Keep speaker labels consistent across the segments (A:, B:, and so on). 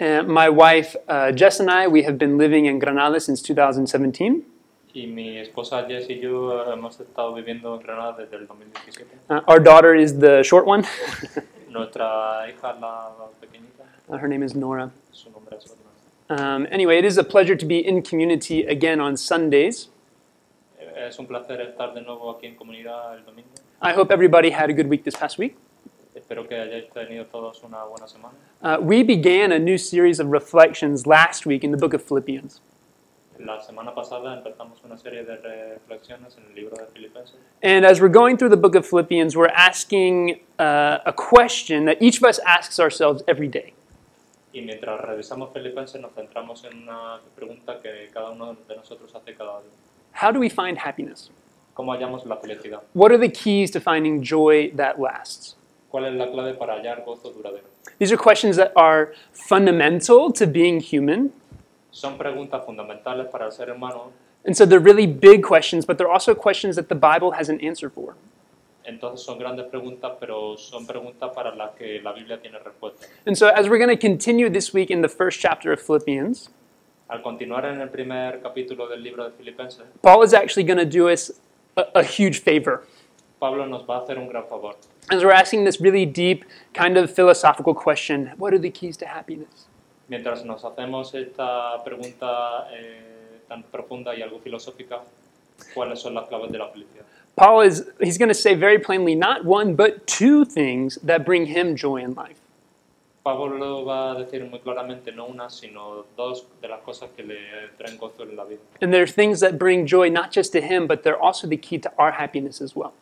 A: Uh, my wife uh, Jess and I, we have been living in Granada since 2017.
B: Y mi esposa Jess y yo eh, hemos estado viviendo en Granada desde el 2017.
A: Uh, our daughter is the short one.
B: Nuestra hija, la la pequeñita,
A: Uh, her name is Nora.
B: su nombre es Orna.
A: Um, anyway, it is a pleasure to be in community again on Sundays.
B: Es un placer estar de nuevo aquí en comunidad el domingo.
A: I hope everybody had a good week this past week.
B: Espero que hayáis tenido todos una buena semana.
A: Uh, we began a new series of reflections last week in the book of Philippians.
B: La semana pasada empezamos una serie de reflexiones en el libro de Filipenses.
A: And as we're going through the book of Philippians, we're asking uh, a question that each of us asks ourselves every day.
B: Y mientras revisamos Filipenses nos centramos en una pregunta que cada uno de nosotros hace cada día.
A: How do we find happiness?
B: ¿Cómo hallamos la felicidad?
A: What are the keys to finding joy that lasts?
B: ¿Cuál es la clave para hallar gozo duradero?
A: These are questions that are fundamental to being human.
B: Son preguntas fundamentales para el ser humano,
A: And so they're really big questions, but they're also questions that the Bible has an answer for.
B: entonces son grandes preguntas, pero son preguntas para las que la Biblia tiene respuesta.
A: And so as we're going to continue this week in the first chapter of Philippians,
B: Al continuar en el primer capítulo del libro de Filipenses,
A: Paul is actually going to do us a, a huge favor.
B: Pablo nos va a hacer un gran favor.
A: As we're asking this really deep, kind of philosophical question what are the keys to happiness?
B: Mientras nos hacemos esta pregunta eh, tan profunda y algo filosófica, ¿cuáles son las claves de la felicidad?
A: Paul is he's going to say very plainly not one but two things that bring him joy in life.
B: Pablo va a decir muy claramente no una, sino dos de las cosas que le traen gozo en la vida.
A: And there are things that bring joy not just to him, but they're also the key to our happiness as well.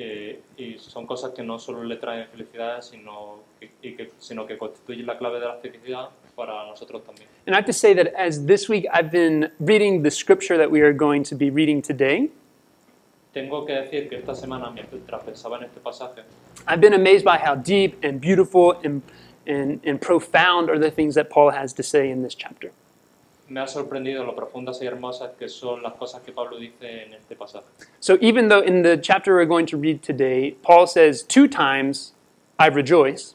B: Eh, y son cosas que no solo le traen felicidad, sino que, y que, sino que constituyen la clave de la felicidad para nosotros también.
A: And I have to say that as this week I've been reading the scripture that we are going to be reading today,
B: Tengo que decir que esta semana, mientras pensaba en este pasaje,
A: I've been amazed by how deep and beautiful and, and, and profound are the things that Paul has to say in this chapter.
B: Me ha sorprendido lo profundas y hermosas que son las cosas que Pablo dice en este pasaje.
A: So even though in the chapter we're going to read today, Paul says two times, I rejoice,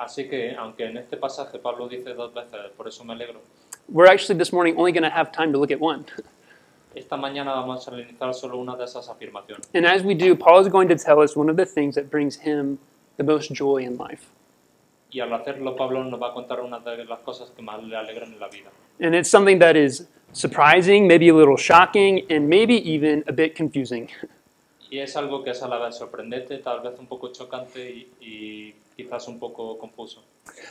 B: Así que, aunque en este pasaje Pablo dice dos veces, por eso me alegro,
A: we're actually this morning only going to have time to look at one.
B: esta mañana vamos a analizar solo una de esas afirmaciones.
A: And as we do, Paul is going to tell us one of the things that brings him the most joy in life.
B: Y al hacerlo, Pablo nos va a contar una de las cosas que más le alegran en la vida.
A: And it's something that is surprising, maybe a little shocking, and maybe even a bit confusing.
B: Y es algo que es a la vez sorprendente, tal vez un poco chocante y, y quizás un poco confuso.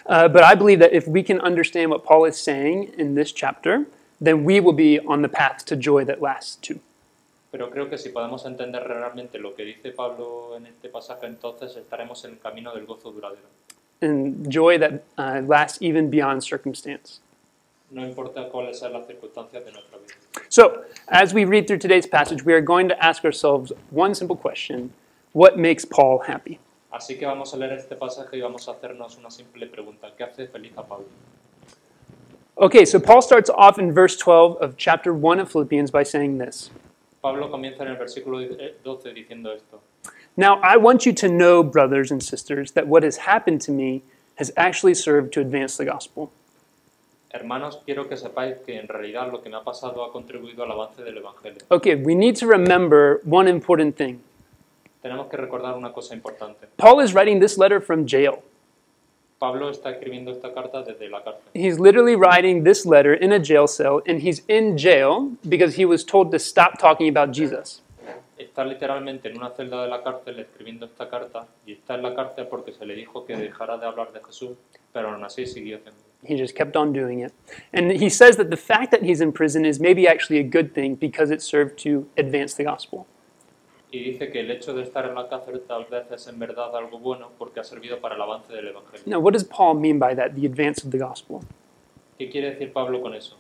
A: Uh, but I believe that if we can understand what Paul is saying in this chapter, then we will be on the path to joy that lasts too.
B: Pero creo que si podemos entender realmente lo que dice Pablo en este pasaje, entonces estaremos en el camino del gozo duradero.
A: And joy that uh, lasts even beyond circumstance.
B: No importa cuáles sean las circunstancias de nuestra vida.
A: So, as we read through today's passage, we are going to ask ourselves one simple question What makes Paul happy?
B: Así que vamos a leer este pasaje y vamos a hacernos una simple pregunta. ¿Qué hace feliz a Pablo?
A: Okay, so Paul starts off in verse 12 of chapter 1 of Philippians by saying this
B: Pablo comienza en el versículo 12 diciendo esto.
A: Now, I want you to know, brothers and sisters, that what has happened to me has actually served to advance the gospel.
B: Hermanos, quiero que sepáis que en realidad lo que me ha pasado ha contribuido al avance del Evangelio.
A: Okay, we need to remember one important thing.
B: Tenemos que recordar una cosa importante.
A: Paul is writing this letter from jail.
B: Pablo está escribiendo esta carta desde la cárcel.
A: He's literally writing this letter in a jail cell, and he's in jail because he was told to stop talking about Jesus.
B: Está literalmente en una celda de la cárcel escribiendo esta carta y está en la cárcel porque se le dijo que dejara de hablar de Jesús, pero aún así siguió haciendo.
A: He just kept on doing it. And he says that the fact that he's in prison is maybe actually a good thing because it served to advance the gospel.
B: Y dice que el hecho de estar en la cárcel tal vez es en verdad algo bueno porque ha servido para el avance del Evangelio.
A: Now, what does Paul mean by that, the advance of the gospel?
B: ¿Qué quiere decir Pablo con eso?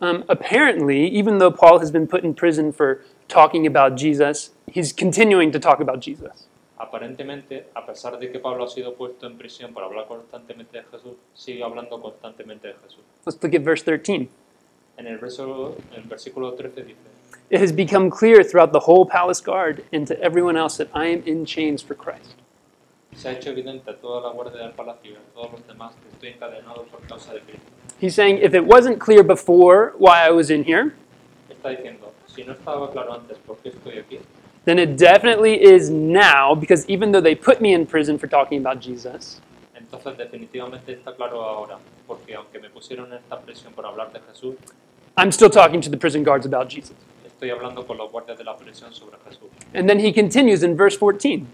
A: Um, apparently, even though Paul has been put in prison for talking about Jesus, he's continuing to talk about Jesus.
B: Aparentemente, a pesar de que Pablo ha sido puesto en prisión por hablar constantemente de Jesús, sigue hablando constantemente de Jesús.
A: Let's look at verse 13.
B: En el, verso, en el versículo 13 dice,
A: It has become clear throughout the whole palace guard and to everyone else that I am in chains for Christ.
B: Se ha hecho evidente a toda la guardia del palacio y a todos los demás que estoy encadenado por causa de Cristo.
A: He's saying, if it wasn't clear before why I was in here,
B: Está diciendo, si no estaba claro antes por qué estoy aquí,
A: then it definitely is now, because even though they put me in prison for talking about Jesus,
B: entonces definitivamente está claro ahora, porque aunque me pusieron esta por hablar de Jesús,
A: I'm still talking to the prison guards about Jesus.
B: estoy hablando con los guardias de la prisión sobre Jesús.
A: And then he continues in verse 14.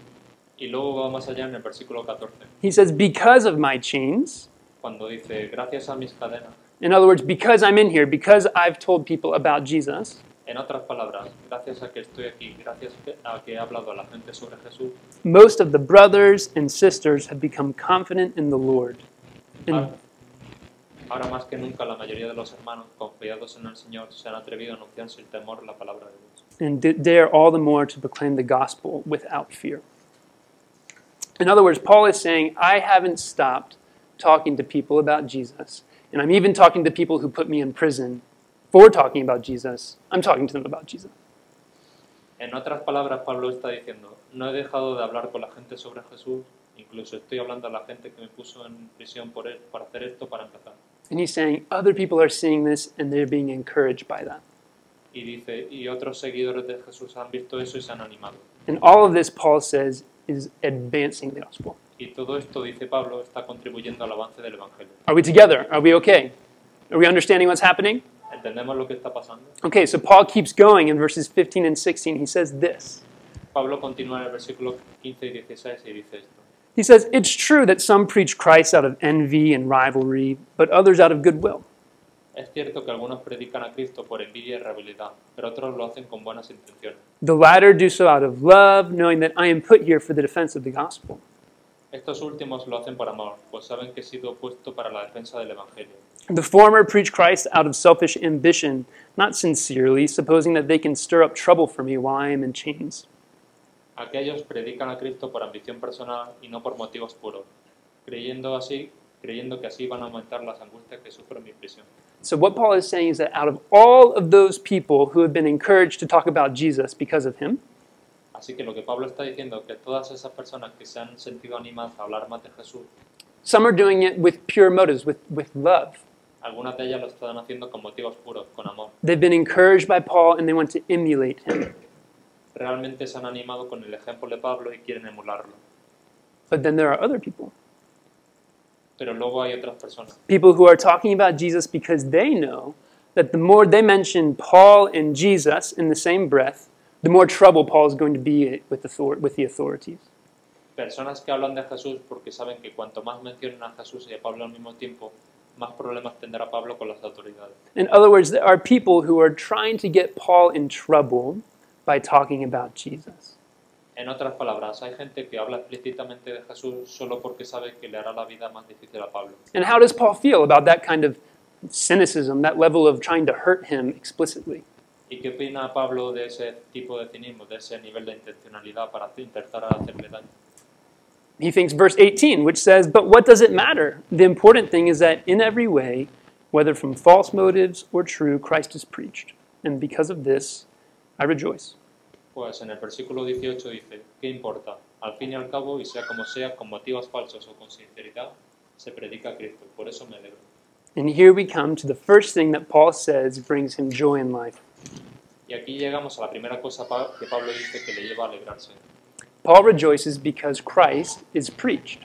B: Y luego va más allá en el versículo 14,
A: He says, Because of my chains,
B: cuando dice, gracias a mis cadenas,
A: in other words, because I'm in here, because I've told people about Jesus,
B: en otras palabras, gracias a que estoy aquí, gracias a que he hablado a la gente sobre Jesús,
A: most of the brothers and sisters have become confident in the Lord.
B: Ahora más que nunca la mayoría de los hermanos, confiados en el Señor, se han atrevido a anunciar sin temor la palabra de Dios.
A: and dare all the more to proclaim the gospel without fear. In other words, Paul is saying, I haven't stopped talking to people about Jesus, and I'm even talking to people who put me in prison for talking about Jesus. I'm talking to them about Jesus.
B: En otras palabras, Pablo está diciendo, no he dejado de hablar con la gente sobre Jesús, incluso estoy hablando a la gente que me puso en prisión por él, para hacer esto para empezar.
A: And he's saying, other people are seeing this and they're being encouraged by that.
B: Y dice, y otros seguidores de Jesús han visto eso y se han animado.
A: And all of this, Paul says, is advancing the gospel.
B: Y todo esto, dice Pablo, está contribuyendo al avance del Evangelio.
A: Are we together? Are we okay? Are we understanding what's happening?
B: ¿Entendemos lo que está pasando?
A: Okay, so Paul keeps going in verses 15 and 16. He says this.
B: Pablo continúa en el versículo 15 y 16 y dice esto.
A: He says, It's true that some preach Christ out of envy and rivalry, but others out of goodwill.
B: Es cierto que algunos predican a Cristo por envidia y rivalidad, pero otros lo hacen con buenas intenciones.
A: The latter do so out of love, knowing that I am put here for the defense of the gospel.
B: Estos últimos lo hacen por amor, pues saben que he sido puesto para la defensa del Evangelio.
A: The former preach Christ out of selfish ambition, not sincerely, supposing that they can stir up trouble for me while I am in chains.
B: Aquellos predican a Cristo por ambición personal y no por motivos puros, creyendo así, creyendo que así van a aumentar las angustias que sufro en mi prisión.
A: So, what Paul is saying is that out of all of those people who have been encouraged to talk about Jesus because of him,
B: Así que lo que Pablo está diciendo es que todas esas personas que se han sentido animadas a hablar más de Jesús,
A: some are doing it with pure motives, with, with love.
B: algunas de ellas lo están haciendo con motivos puros, con amor.
A: They've been encouraged by Paul and they want to emulate him.
B: Realmente se han animado con el ejemplo de Pablo y quieren emularlo.
A: But then there are other people,
B: Pero luego hay otras personas,
A: people who are talking about Jesus because they know that the more they mention Paul and Jesus in the same breath, the more trouble Paul is going to be with, author- with the authorities.
B: personas que hablan de Jesús porque saben que cuanto más mencionen a Jesús y a Pablo al mismo tiempo, más problemas tendrá Pablo con las autoridades.
A: In other words, there are people who are trying to get Paul in trouble by talking about Jesus.
B: En otras palabras, hay gente que habla explícitamente de Jesús solo porque sabe que le hará la vida más difícil a Pablo.
A: And how does Paul feel about that kind of cynicism, that level of trying to hurt him explicitly?
B: ¿Y qué opina Pablo de ese tipo de cinismo, de ese nivel de intencionalidad para intentar hacerle daño?
A: He thinks verse 18, which says, But what does it matter? The important thing is that in every way, whether from false motives or true, Christ is preached. And because of this, I rejoice.
B: Pues en el versículo 18 dice, ¿qué importa? Al fin y al cabo, y sea como sea, con motivos falsos o con sinceridad, se predica a Cristo. Por eso me alegro.
A: And here we come to the first thing that Paul says brings him joy in life.
B: Y aquí llegamos a la primera cosa que Pablo dice que le lleva a alegrarse.
A: Paul rejoices because Christ is preached.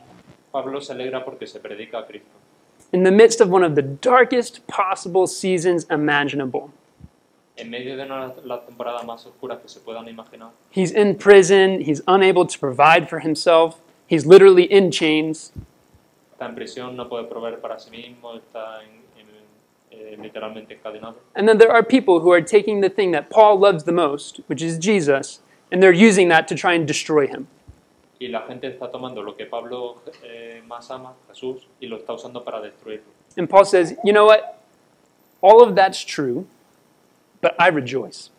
B: Pablo se alegra porque se predica a Cristo.
A: In the midst of one of the darkest possible seasons imaginable,
B: En medio de una de las temporadas más oscuras que se puedan imaginar,
A: he's in prison, he's unable to provide for himself, he's literally in chains.
B: está en prisión, no puede proveer para sí mismo, está en- literalmente encadenado.
A: And then there are people who are taking the thing that Paul loves the most, which is Jesus, and they're using that to try and destroy him.
B: Y la gente está tomando lo que Pablo eh, más ama, Jesús, y lo está usando para destruirlo.
A: And Paul says, you know what? All of that's true, but I rejoice.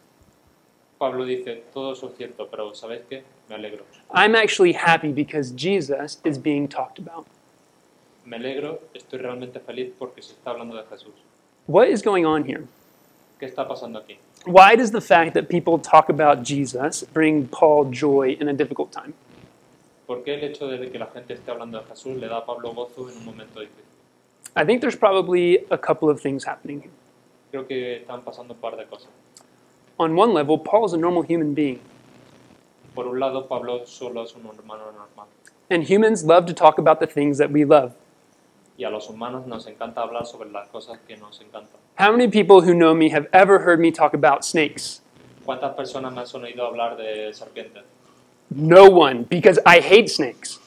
B: Pablo dice, todo eso es cierto, pero ¿sabéis qué? Me alegro.
A: I'm actually happy because Jesus is being talked about.
B: Me alegro, estoy realmente feliz porque se está hablando de Jesús.
A: What is going on here?
B: ¿Qué está pasando aquí?
A: Why does the fact that people talk about Jesus bring Paul joy in a difficult time?
B: ¿Por qué el hecho de que la gente esté hablando de Jesús le da a Pablo gozo en un momento difícil?
A: I think there's probably a couple of things happening here.
B: Creo que están pasando un par de cosas.
A: On one level, Paul is a normal human being,
B: Por un lado, Pablo solo es un hermano normal.
A: and humans love to talk about the things that we love.
B: Y a los humanos nos encanta hablar sobre las cosas que nos encantan.
A: How many people who know me have ever heard me talk about snakes?
B: ¿Cuántas personas me han oído hablar de serpientes?
A: No one, because I hate snakes.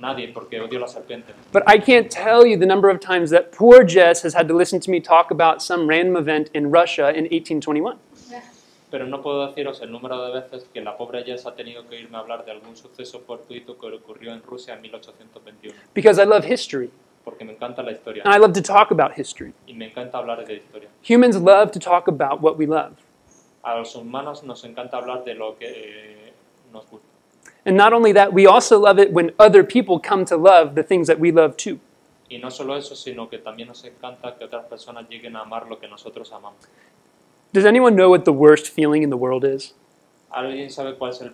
B: Nadie, porque odio las serpientes.
A: But I can't tell you the number of times that poor Jess has had to listen to me talk about some random event in Russia in 1821.
B: Pero no puedo deciros el número de veces que la pobre Jess ha tenido que irme a hablar de algún suceso fortuito que ocurrió en Rusia en 1821.
A: Because I love history,
B: Porque me encanta la historia.
A: and I love to talk about history.
B: Y me encanta hablar de historia.
A: Humans love to talk about what we love.
B: A los humanos nos encanta hablar de lo que eh, nos gusta.
A: And not only that, we also love it when other people come to love the things that we love too.
B: Y no solo eso, sino que también nos encanta que otras personas lleguen a amar lo que nosotros amamos.
A: Does anyone know what the worst feeling in the world is?
B: ¿Alguien sabe cuál es el,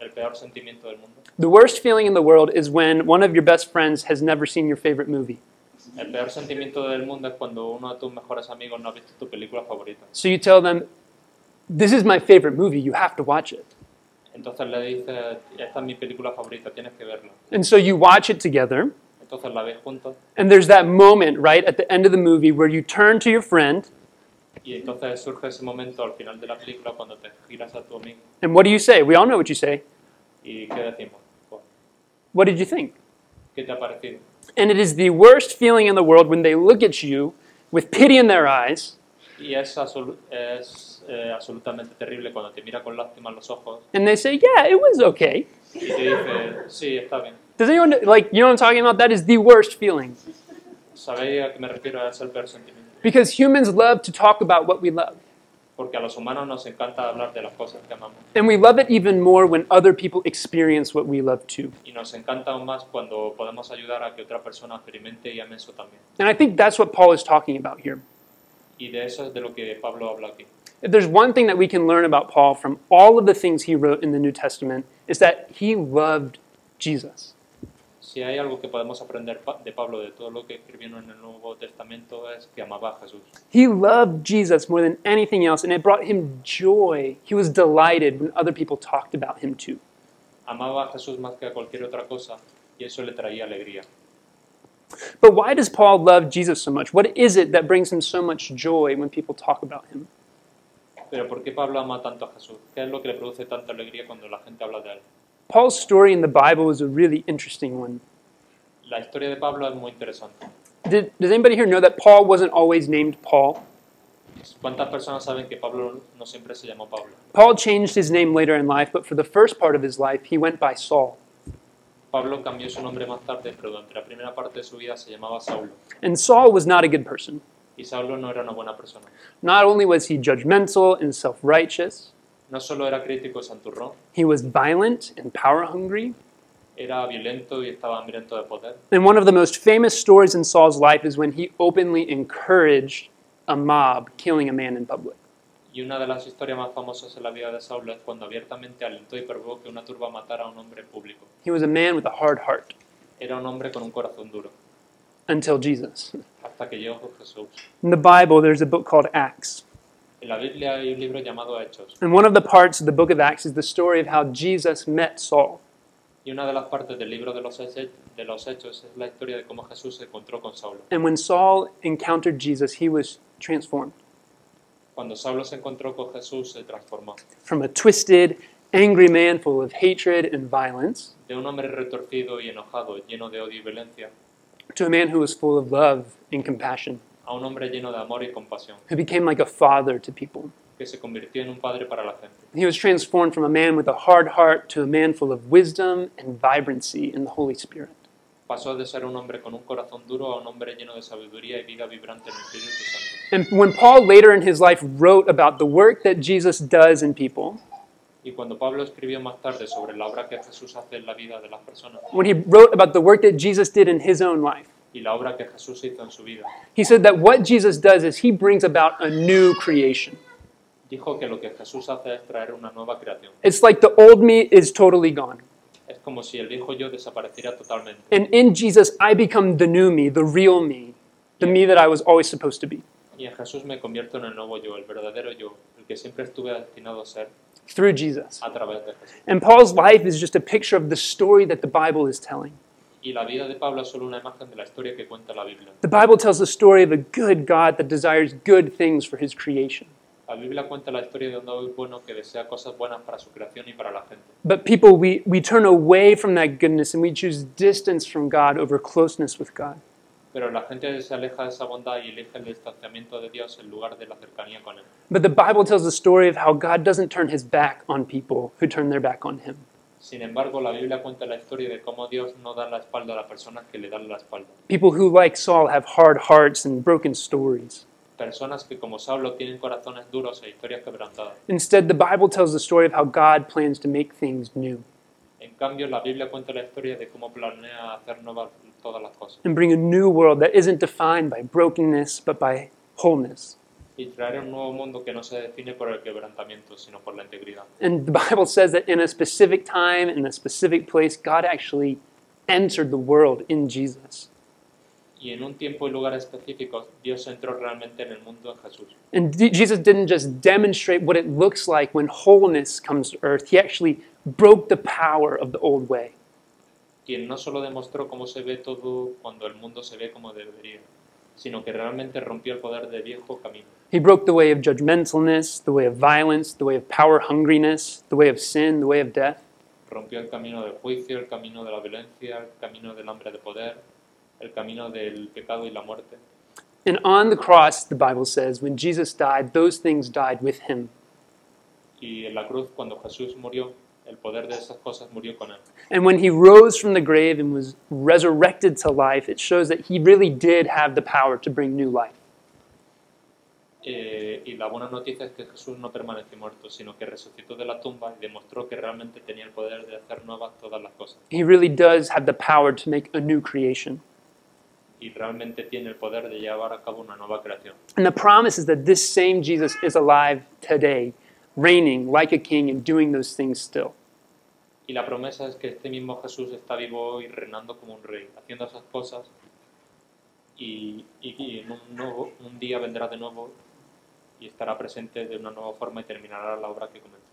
B: el peor sentimiento del mundo?
A: The worst feeling in the world is when one of your best friends has never seen your favorite movie.
B: El peor sentimiento del mundo es cuando uno de tus mejores amigos no ha visto tu película favorita.
A: So you tell them, This is my favorite movie, you have to watch it.
B: Entonces le dices, esta es mi película favorita, tienes que verla.
A: And so you watch it together,
B: Entonces la ves juntos
A: and there's that moment, right, at the end of the movie where you turn to your friend,
B: y entonces surge ese momento al final de la película cuando te giras a tu amigo
A: and what do you say? We all know what you say.
B: y ¿qué decimos? Pues,
A: What did you think?
B: ¿Qué te ha parecido?
A: And it is the worst feeling in the world when they look at you with pity in their eyes
B: Y es, absolu- es eh, absolutamente terrible cuando te mira con lástima en los ojos
A: and they say, Yeah, it was okay.
B: y te dice, sí, está bien.
A: Does anyone, like, you know what I'm talking about? That is the worst feeling.
B: ¿Sabéis a qué me refiero? Es el peor sentimiento.
A: Because humans love to talk about what we love.
B: Porque a los humanos nos encanta hablar de las cosas que amamos.
A: And we love it even more when other people experience what we love too.
B: Y nos encanta aún más cuando podemos ayudar a que otra persona experimente y ame eso también.
A: And I think that's what Paul is talking about here.
B: Y de eso es de lo que Pablo habla aquí.
A: If there's one thing that we can learn about Paul from all of the things he wrote in the New Testament, is that he loved Jesus.
B: Si hay algo que podemos aprender de Pablo, de todo lo que escribieron en el Nuevo Testamento, es que amaba a Jesús.
A: He loved Jesus more than anything else, and it brought him joy. He was delighted when other people talked about him too.
B: Amaba a Jesús más que a cualquier otra cosa y eso le traía alegría.
A: But why does Paul love Jesus so much? What is it that brings him so much joy when people talk about him?
B: Pero ¿por qué Pablo ama tanto a Jesús? ¿Qué es lo que le produce tanta alegría cuando la gente habla de él?
A: Paul's story in the Bible is a really interesting one.
B: La historia de Pablo es muy interesante.
A: Did, does anybody here know that Paul wasn't always named Paul?
B: ¿Cuántas personas saben que Pablo no siempre se llamó Pablo?
A: Paul changed his name later in life, but for the first part of his life, he went by Saul.
B: Pablo cambió su nombre más tarde, pero durante la primera parte de su vida se llamaba Saulo.
A: And Saul was not a good person.
B: Y Saulo no era una buena persona.
A: Not only was he judgmental and self righteous,
B: No solo era crítico y santurrón,
A: he was violent and power hungry.
B: era violento y estaba hambriento de poder.
A: And one of the most famous stories in Saul's life is when he openly encouraged a mob killing a man in public.
B: Y una de las historias más famosas en la vida de Saulo es cuando abiertamente alentó y provocó que una turba matara a un hombre público.
A: He was a man with a hard heart
B: Era un hombre con un corazón duro,
A: until Jesus.
B: hasta que llegó Jesús.
A: In the Bible, there's a book called Acts.
B: La Biblia hay un libro llamado Hechos,
A: And one of the parts of the book of Acts is the story of how Jesus met Saul.
B: y una de las partes del libro de los, de los Hechos es la historia de cómo Jesús se encontró con Saulo.
A: And when Saul encountered Jesus, he was transformed
B: Cuando Saulo se encontró con Jesús se transformó.
A: from a twisted, angry man full of hatred and violence
B: De un hombre retorcido y enojado, lleno de odio y violencia,
A: to a man who was full of love and compassion,
B: a un hombre lleno de amor y compasión,
A: who became like a father to people.
B: que se convirtió en un padre para la gente.
A: He was transformed from a man with a hard heart to a man full of wisdom and vibrancy in the Holy Spirit.
B: Pasó de ser un hombre con un corazón duro a un hombre lleno de sabiduría y vida vibrante en el Espíritu Santo.
A: And when Paul later in his life wrote about the work that Jesus does in people,
B: Y cuando Pablo escribió más tarde sobre la obra que Jesús hace en la vida de las personas
A: when he wrote about the work that Jesus did in his own life,
B: y la obra que Jesús hizo en su vida,
A: he said that what Jesus does is he brings about a new creation.
B: dijo que lo que Jesús hace es traer una nueva creación.
A: It's like the old me is totally gone,
B: Es como si el viejo yo desapareciera totalmente.
A: And in Jesus, I become the new me, the real me, the me that I was always supposed to be.
B: Y en Jesús me convierto en el nuevo yo, el verdadero yo, el que siempre estuve destinado a ser
A: through Jesus.
B: a través de Jesús.
A: And Paul's life is just a picture of the story that the Bible is telling.
B: Y la vida de Pablo es solo una imagen de la historia que cuenta la Biblia.
A: The Bible tells the story of a good God that desires good things for his creation.
B: La Biblia cuenta la historia de un Dios bueno que desea cosas buenas para su creación y para la gente.
A: But people, we, we turn away from that goodness and we choose distance from God over closeness with God.
B: Pero la gente se aleja de esa bondad y elige el distanciamiento de Dios en lugar de la cercanía con Él.
A: But the Bible tells the story of how God doesn't turn his back on people who turn their back on him.
B: Sin embargo, la Biblia cuenta la historia de cómo Dios no da la espalda a las personas que le dan la espalda.
A: People who, like Saul, have hard hearts and broken stories.
B: Personas que como Saulo tienen corazones duros e historias quebrantadas.
A: Instead, the Bible tells the story of how God plans to make things new
B: En cambio, la Biblia cuenta la historia de cómo planea hacer nuevas todas las cosas
A: and bring a new world that isn't defined by brokenness but by wholeness.
B: Y traer un nuevo mundo que no se define por el quebrantamiento, sino por la integridad.
A: And the Bible says that in a specific time, in a specific place, God actually entered the world in Jesus.
B: Y en un tiempo y lugar específicos, Dios entró realmente en el mundo en Jesús.
A: And D- Jesus didn't just demonstrate what it looks like when wholeness comes to earth, he actually broke the power of the old way.
B: Quien no solo demostró cómo se ve todo cuando el mundo se ve como debería, sino que realmente rompió el poder del viejo camino.
A: He broke the way of judgmentalness, the way of violence, the way of power hungriness, the way of sin, the way of death.
B: Rompió el camino del juicio, el camino de la violencia, el camino del hambre de poder, el camino del pecado y la muerte.
A: And on the cross, the Bible says, when Jesus died, those things died with him.
B: Y en la cruz, cuando Jesús murió, el poder de esas cosas murió con él.
A: And when he rose from the grave and was resurrected to life, it shows that he really did have the power to bring new life.
B: Eh, y la buena noticia es que Jesús no permaneció muerto, sino que resucitó de la tumba y demostró que realmente tenía el poder de hacer nuevas todas las cosas.
A: He really does have the power to make a new creation.
B: Y realmente tiene el poder de llevar a cabo una nueva creación.
A: And the promise is that this same Jesus is alive today, reigning like a king and doing those things still.
B: Y la promesa es que este mismo Jesús está vivo hoy reinando como un rey, haciendo esas cosas y, y- y en un, nuevo, un día vendrá de nuevo y estará presente de una nueva forma y terminará la obra que comenzó.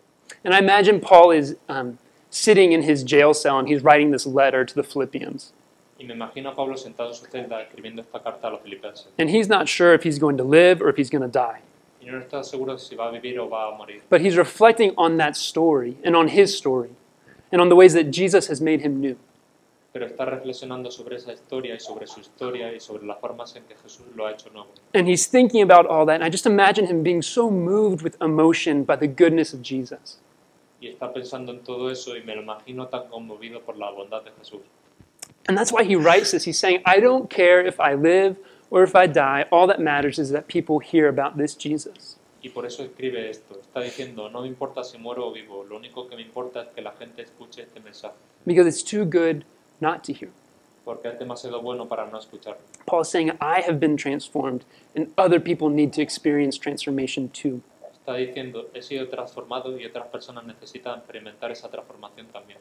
A: And I imagine Paul is um, sitting in his jail cell and he's writing this letter to the Philippians.
B: Y me imagino a Pablo sentado en su celda escribiendo esta carta a los filipenses.
A: And he's not sure if he's going to live or if he's going to die.
B: Y no está seguro si va a vivir o va a morir.
A: But he's reflecting on that story and on his story and on the ways that Jesus has made him new.
B: Pero está reflexionando sobre esa historia y sobre su historia y sobre las formas en que Jesús lo ha hecho nuevo.
A: And he's thinking about all that. And I just imagine him being so moved with emotion by the goodness of Jesus.
B: Y está pensando en todo eso y me lo imagino tan conmovido por la bondad de Jesús.
A: And that's why he writes this. He's saying, I don't care if I live or if I die. All that matters is that people hear about this Jesus.
B: Y por eso escribe esto. Está diciendo, no me importa si muero o vivo, lo único que me importa es que la gente escuche este mensaje,
A: Because it's too good not to hear.
B: porque es demasiado bueno para no escucharlo.
A: Paul's saying, I have been transformed, and other people need to experience transformation too.
B: Está diciendo, he sido transformado y otras personas necesitan experimentar esa transformación también.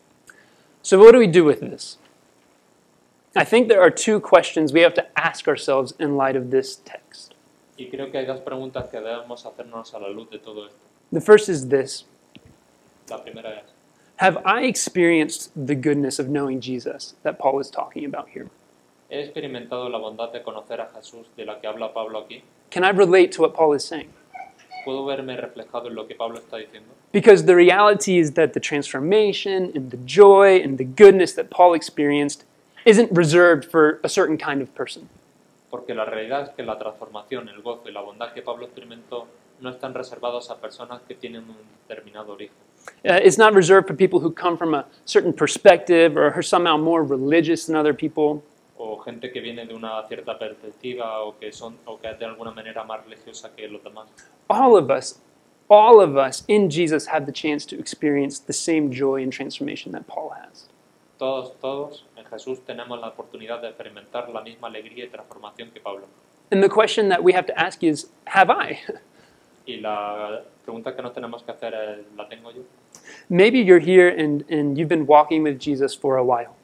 A: So, what do we do with this? I think there are two questions we have to ask ourselves in light of this text.
B: Y creo que hay dos preguntas que debemos hacernos a la luz de todo esto.
A: The first is this
B: La primera es,
A: Have I experienced the goodness of knowing Jesus that Paul is talking about here?
B: ¿he experimentado la bondad de conocer a Jesús de la que habla Pablo aquí?
A: Can I relate to what Paul is saying?
B: ¿Puedo verme reflejado en lo que Pablo está diciendo?
A: Because the reality is that the transformation and the joy and the goodness that Paul experienced isn't reserved for a certain kind of person.
B: Porque la realidad es que la transformación, el gozo y la bondad que Pablo experimentó no están reservados a personas que tienen un determinado origen.
A: Uh, it's not reserved for people who come from a certain perspective or are somehow more religious than other people.
B: o gente que viene de una cierta perspectiva o que son o que de alguna manera más religiosa que los demás.
A: All of us, all of us in Jesus have the chance to experience the same joy and transformation that Paul has.
B: Todos, todos Jesús tenemos la oportunidad de experimentar la misma alegría y transformación que Pablo.
A: And the question that we have to ask is Have I?
B: Y la pregunta que nos tenemos que hacer es, ¿la tengo yo?
A: Maybe you're here and, and you've been walking with Jesus for a while.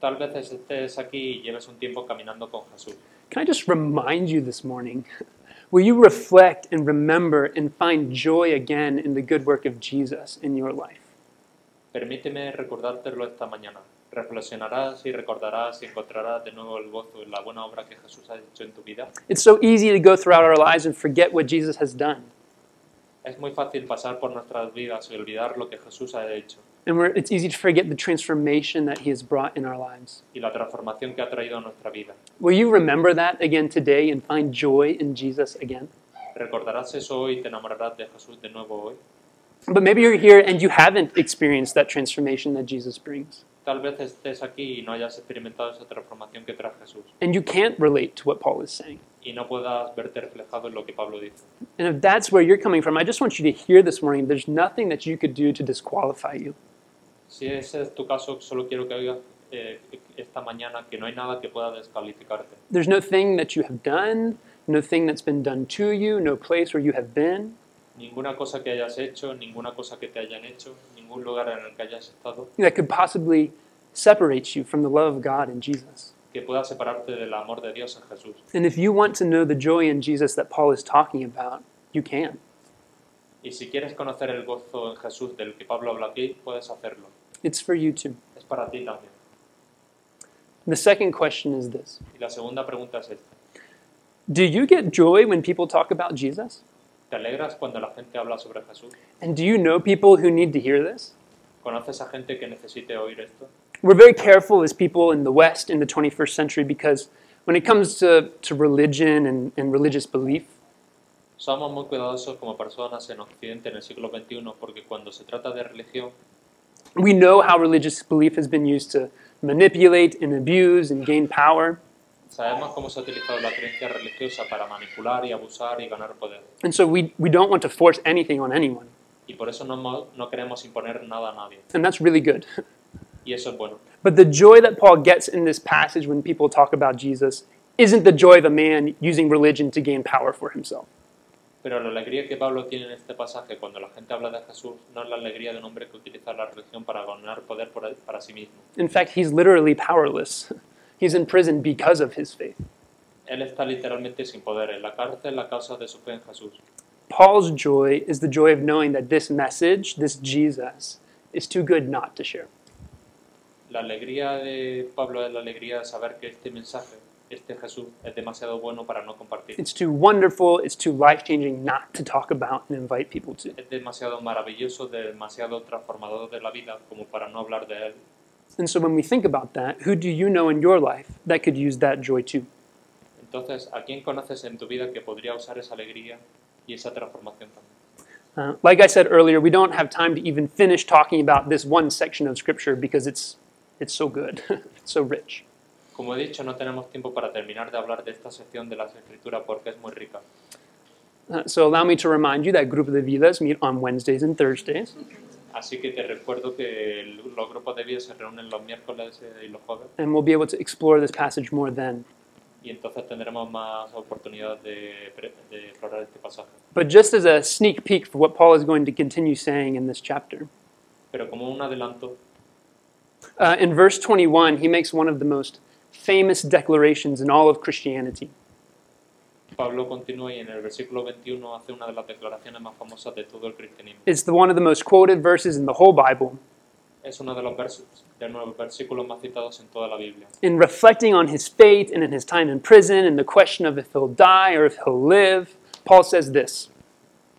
B: Tal vez estés aquí y lleves un tiempo caminando con Jesús.
A: Can I just remind you this morning? Will you reflect and remember and find joy again in the good work of Jesus in your life?
B: Permíteme recordártelo esta mañana. Reflexionarás y recordarás y encontrarás de nuevo el gozo en la buena obra que Jesús ha hecho en tu vida.
A: It's so easy to go throughout our lives and forget what Jesus has done.
B: Es muy fácil pasar por nuestras vidas y olvidar lo que Jesús ha hecho
A: And we're, it's easy to forget the transformation that he has brought in our lives.
B: y la transformación que ha traído a nuestra vida.
A: Will you remember that again today and find joy in Jesus again?
B: Recordarás eso hoy y te enamorarás de Jesús de nuevo hoy.
A: But maybe you're here and you haven't experienced that transformation that Jesus brings.
B: Tal vez estés aquí y no hayas experimentado esa transformación que trae Jesús
A: And you can't relate to what Paul is saying.
B: y no puedas verte reflejado en lo que Pablo dice.
A: And if that's where you're coming from, I just want you to hear this morning there's nothing that you could do to disqualify you.
B: Si ese es tu caso, solo quiero que oigas eh, esta mañana que no hay nada que pueda descalificarte.
A: There's no thing that you have done, no thing that's been done to you, no place where you have been
B: Ninguna cosa que hayas hecho, ninguna cosa que te hayan hecho, ningún lugar en el que hayas estado
A: that could possibly separate you from the love of God in Jesus.
B: que pueda separarte del amor de Dios en Jesús.
A: And if you want to know the joy in Jesus that Paul is talking about, you can.
B: Y si quieres conocer el gozo en Jesús del que Pablo habla aquí, puedes hacerlo.
A: It's for you too.
B: Es para ti también.
A: The second question is this
B: Y la segunda pregunta es esta.
A: Do you get joy when people talk about Jesus?
B: ¿Te alegras cuando la gente habla sobre Jesús?
A: And do you know people who need to hear this?
B: ¿Conoces a gente que necesite oír esto?
A: We're very careful as people in the West in the 21st century because when it comes to, to religion and, and religious belief,
B: Somos muy cuidadosos como personas en Occidente en el siglo XXI porque cuando se trata de religión,
A: we know how religious belief has been used to manipulate and abuse and gain power.
B: Sabemos uh, cómo se ha utilizado la creencia religiosa para manipular y abusar y ganar poder.
A: And so we, we don't want to force anything on anyone.
B: Y por eso no, no queremos imponer nada a nadie.
A: And that's really good.
B: Y eso es bueno.
A: But the joy that Paul gets in this passage when people talk about Jesus isn't the joy of a man using religion to gain power for himself.
B: Pero la alegría que Pablo tiene en este pasaje cuando la gente habla de Jesús no es la alegría de un hombre que utiliza la religión para ganar poder por- para sí mismo.
A: In fact, he's literally powerless. He's in prison because of his faith.
B: Él está literalmente sin poder en la cárcel a causa de su fe en Jesús.
A: Paul's joy is the joy of knowing that this message, this Jesus, is too good not to share.
B: La alegría de Pablo es la alegría de saber que este mensaje, este Jesús, es demasiado bueno para no compartir.
A: It's too wonderful, it's too life changing not to talk about and invite people to.
B: Es demasiado maravilloso, demasiado transformador de la vida como para no hablar de él.
A: And so when we think about that, who do you know in your life that could use that joy too?
B: Entonces, ¿a quién conoces en tu vida que podría usar esa alegría y esa transformación también?
A: Uh, like I said earlier, we don't have time to even finish talking about this one section of Scripture because it's, it's so good, it's so rich.
B: Como he dicho, no tenemos tiempo para terminar de hablar de esta sección de las Escrituras porque es muy rica.
A: Uh, so allow me to remind you that Grupos de Vida meet on Wednesdays and Thursdays,
B: Así que te recuerdo que los grupos de vida se reúnen los miércoles eh, y los jueves
A: and we'll be able to explore this passage more then.
B: y entonces tendremos más oportunidad de, de explorar este pasaje.
A: But just as a sneak peek for what Paul is going to continue saying in this chapter,
B: Pero como un adelanto,
A: uh, in verse 21, he makes one of the most famous declarations in all of Christianity.
B: Pablo continúa y en el versículo 21 hace una de las declaraciones más famosas de todo el cristianismo.
A: It's the one of the most quoted verses in the whole Bible.
B: Es uno de los, versos, de los versículos más citados en toda la Biblia.
A: In reflecting on his fate and in his time in prison and the question of if he'll die or if he'll live, Paul says this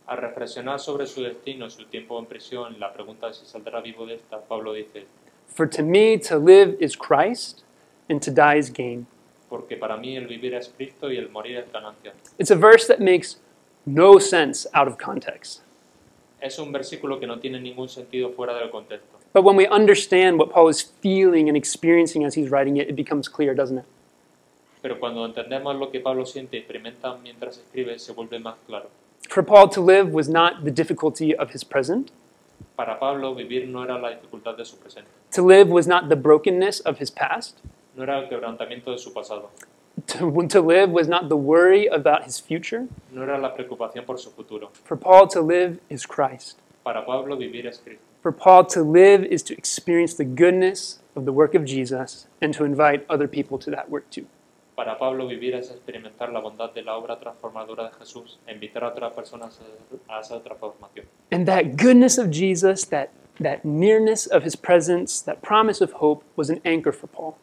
B: Al reflexionar sobre su destino su tiempo en prisión, la pregunta de si saldrá vivo de esta, Pablo dice,
A: For to me to live is Christ, and to die is gain.
B: Porque para mí el vivir es Cristo y el morir es ganancia.
A: It's a verse that makes no sense out of context.
B: Es un versículo que no tiene ningún sentido fuera del contexto.
A: But when we understand what Paul is feeling and experiencing as he's writing it, it becomes clear, doesn't it?
B: Pero cuando entendemos lo que Pablo siente y experimenta mientras escribe, se vuelve más claro.
A: For Paul to live was not the difficulty of his present.
B: Para Pablo, vivir no era la dificultad de su presente,
A: To live was not the brokenness of his past.
B: No era el quebrantamiento de su pasado,
A: To, to live was not the worry about his future.
B: no era la preocupación por su futuro.
A: For Paul to live is Christ.
B: Para Pablo, vivir es Cristo.
A: For Paul to live is to experience the goodness of the work of Jesus and to invite other people to that work too.
B: Para Pablo vivir es experimentar la bondad de la obra transformadora de Jesús e invitar a otras personas a esa transformación.
A: And that goodness of Jesus, that, that nearness of his presence, that promise of hope was an anchor for Paul.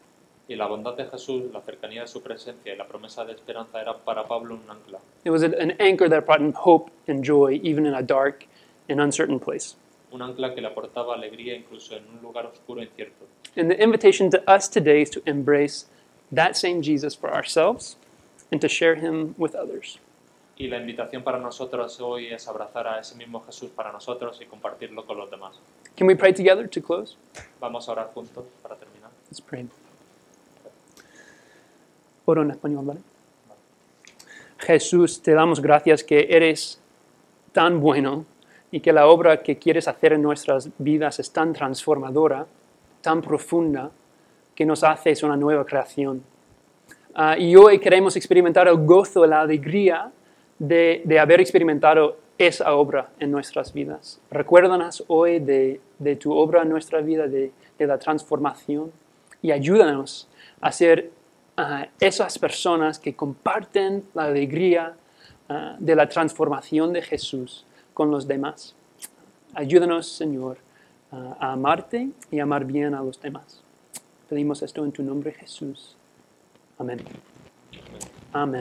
B: Y la bondad de Jesús, la cercanía de su presencia y la promesa de esperanza era para Pablo un ancla.
A: It was an an anchor that brought him hope and joy, even in a dark and uncertain place.
B: Un ancla que le aportaba alegría incluso en un lugar oscuro e incierto.
A: And the invitation to us today is to embrace that same Jesus for ourselves and to share him with others.
B: Y la invitación para nosotros hoy es abrazar a ese mismo Jesús para nosotros y compartirlo con los demás.
A: Can we pray together to close?
B: Vamos a orar juntos para terminar.
A: Let's pray. Oro en español, ¿vale? Jesús, te damos gracias que eres tan bueno y que la obra que quieres hacer en nuestras vidas es tan transformadora, tan profunda, que nos haces una nueva creación. Ah, y hoy queremos experimentar el gozo, la alegría de, de haber experimentado esa obra en nuestras vidas. Recuérdanos hoy de, de tu obra en nuestra vida, de, de la transformación, y ayúdanos a ser esas personas que comparten la alegría ah, de la transformación de Jesús con los demás. Ayúdanos, Señor, ah, a amarte y amar bien a los demás. Pedimos esto en tu nombre, Jesús. Amén. Amén.